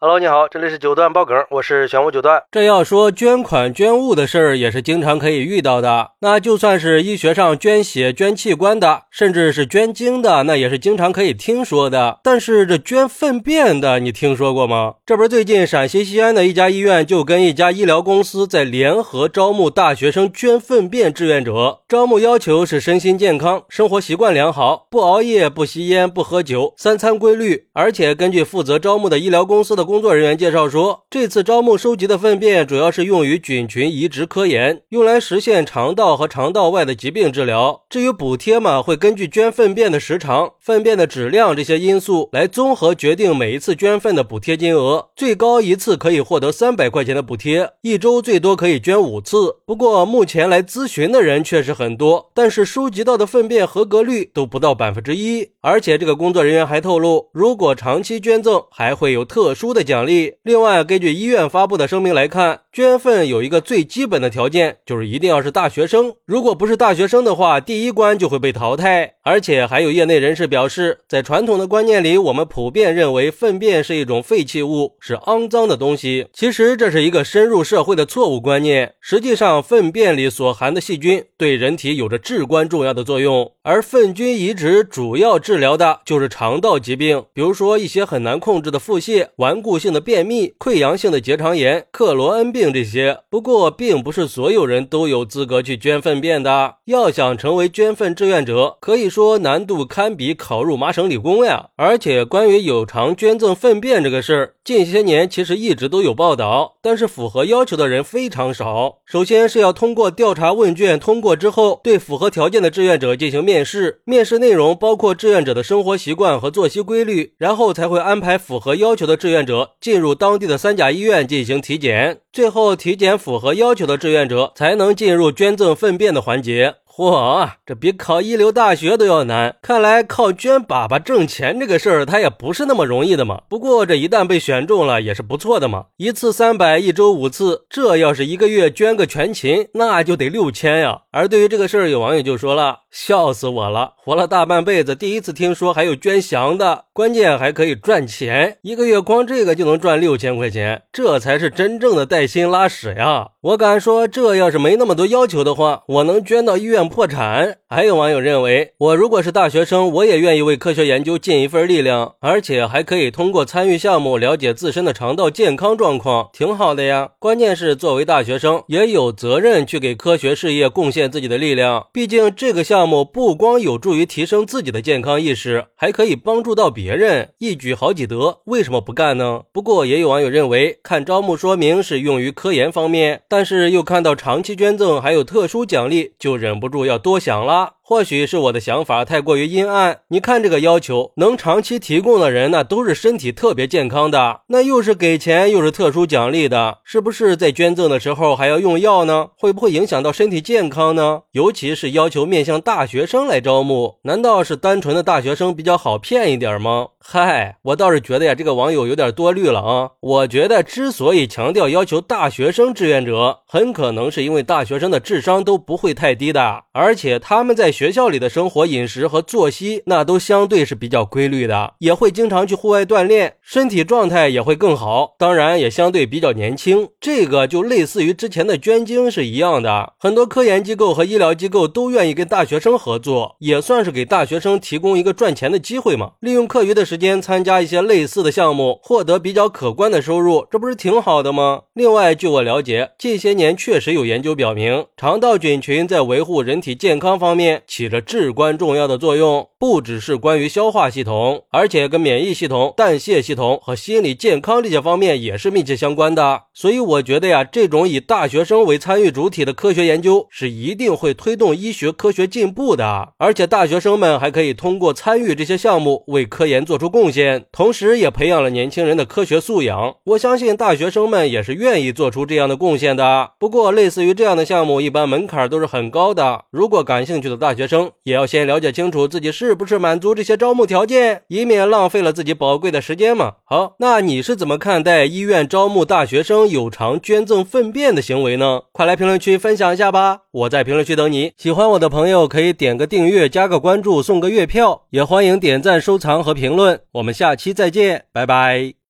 Hello，你好，这里是九段爆梗，我是玄武九段。这要说捐款捐物的事儿，也是经常可以遇到的。那就算是医学上捐血、捐器官的，甚至是捐精的，那也是经常可以听说的。但是这捐粪便的，你听说过吗？这不是最近陕西西安的一家医院就跟一家医疗公司在联合招募大学生捐粪便志愿者，招募要求是身心健康、生活习惯良好、不熬夜、不吸烟、不喝酒、三餐规律，而且根据负责招募的医疗公司的。工作人员介绍说，这次招募收集的粪便主要是用于菌群移植科研，用来实现肠道和肠道外的疾病治疗。至于补贴嘛，会根据捐粪便的时长、粪便的质量这些因素来综合决定每一次捐粪的补贴金额，最高一次可以获得三百块钱的补贴，一周最多可以捐五次。不过目前来咨询的人确实很多，但是收集到的粪便合格率都不到百分之一。而且这个工作人员还透露，如果长期捐赠，还会有特殊的。的奖励。另外，根据医院发布的声明来看，捐粪有一个最基本的条件，就是一定要是大学生。如果不是大学生的话，第一关就会被淘汰。而且还有业内人士表示，在传统的观念里，我们普遍认为粪便是一种废弃物，是肮脏的东西。其实这是一个深入社会的错误观念。实际上，粪便里所含的细菌对人体有着至关重要的作用，而粪菌移植主要治疗的就是肠道疾病，比如说一些很难控制的腹泻、顽固。固性的便秘、溃疡性的结肠炎、克罗恩病这些，不过并不是所有人都有资格去捐粪便的。要想成为捐粪志愿者，可以说难度堪比考入麻省理工呀。而且关于有偿捐赠粪便这个事儿，近些年其实一直都有报道，但是符合要求的人非常少。首先是要通过调查问卷通过之后，对符合条件的志愿者进行面试，面试内容包括志愿者的生活习惯和作息规律，然后才会安排符合要求的志愿者。进入当地的三甲医院进行体检，最后体检符合要求的志愿者才能进入捐赠粪便的环节。嚯，这比考一流大学都要难！看来靠捐粑粑挣钱这个事儿，他也不是那么容易的嘛。不过这一旦被选中了，也是不错的嘛。一次三百，一周五次，这要是一个月捐个全勤，那就得六千呀。而对于这个事儿，有网友就说了：“笑死我了，活了大半辈子，第一次听说还有捐翔的，关键还可以赚钱，一个月光这个就能赚六千块钱，这才是真正的带薪拉屎呀！”我敢说，这要是没那么多要求的话，我能捐到医院。破产。还有网友认为，我如果是大学生，我也愿意为科学研究尽一份力量，而且还可以通过参与项目了解自身的肠道健康状况，挺好的呀。关键是作为大学生，也有责任去给科学事业贡献自己的力量。毕竟这个项目不光有助于提升自己的健康意识，还可以帮助到别人，一举好几得，为什么不干呢？不过也有网友认为，看招募说明是用于科研方面，但是又看到长期捐赠还有特殊奖励，就忍不住。要多想了。not 或许是我的想法太过于阴暗。你看这个要求，能长期提供的人，那都是身体特别健康的，那又是给钱又是特殊奖励的，是不是在捐赠的时候还要用药呢？会不会影响到身体健康呢？尤其是要求面向大学生来招募，难道是单纯的大学生比较好骗一点吗？嗨，我倒是觉得呀，这个网友有点多虑了啊。我觉得之所以强调要求大学生志愿者，很可能是因为大学生的智商都不会太低的，而且他们在。学校里的生活、饮食和作息，那都相对是比较规律的，也会经常去户外锻炼，身体状态也会更好。当然，也相对比较年轻。这个就类似于之前的捐精是一样的，很多科研机构和医疗机构都愿意跟大学生合作，也算是给大学生提供一个赚钱的机会嘛。利用课余的时间参加一些类似的项目，获得比较可观的收入，这不是挺好的吗？另外，据我了解，近些年确实有研究表明，肠道菌群在维护人体健康方面。起着至关重要的作用，不只是关于消化系统，而且跟免疫系统、代谢系统和心理健康这些方面也是密切相关的。所以我觉得呀，这种以大学生为参与主体的科学研究是一定会推动医学科学进步的。而且大学生们还可以通过参与这些项目为科研做出贡献，同时也培养了年轻人的科学素养。我相信大学生们也是愿意做出这样的贡献的。不过，类似于这样的项目，一般门槛都是很高的。如果感兴趣的大学生也要先了解清楚自己是不是满足这些招募条件，以免浪费了自己宝贵的时间嘛。好，那你是怎么看待医院招募大学生有偿捐赠粪便的行为呢？快来评论区分享一下吧！我在评论区等你。喜欢我的朋友可以点个订阅、加个关注、送个月票，也欢迎点赞、收藏和评论。我们下期再见，拜拜。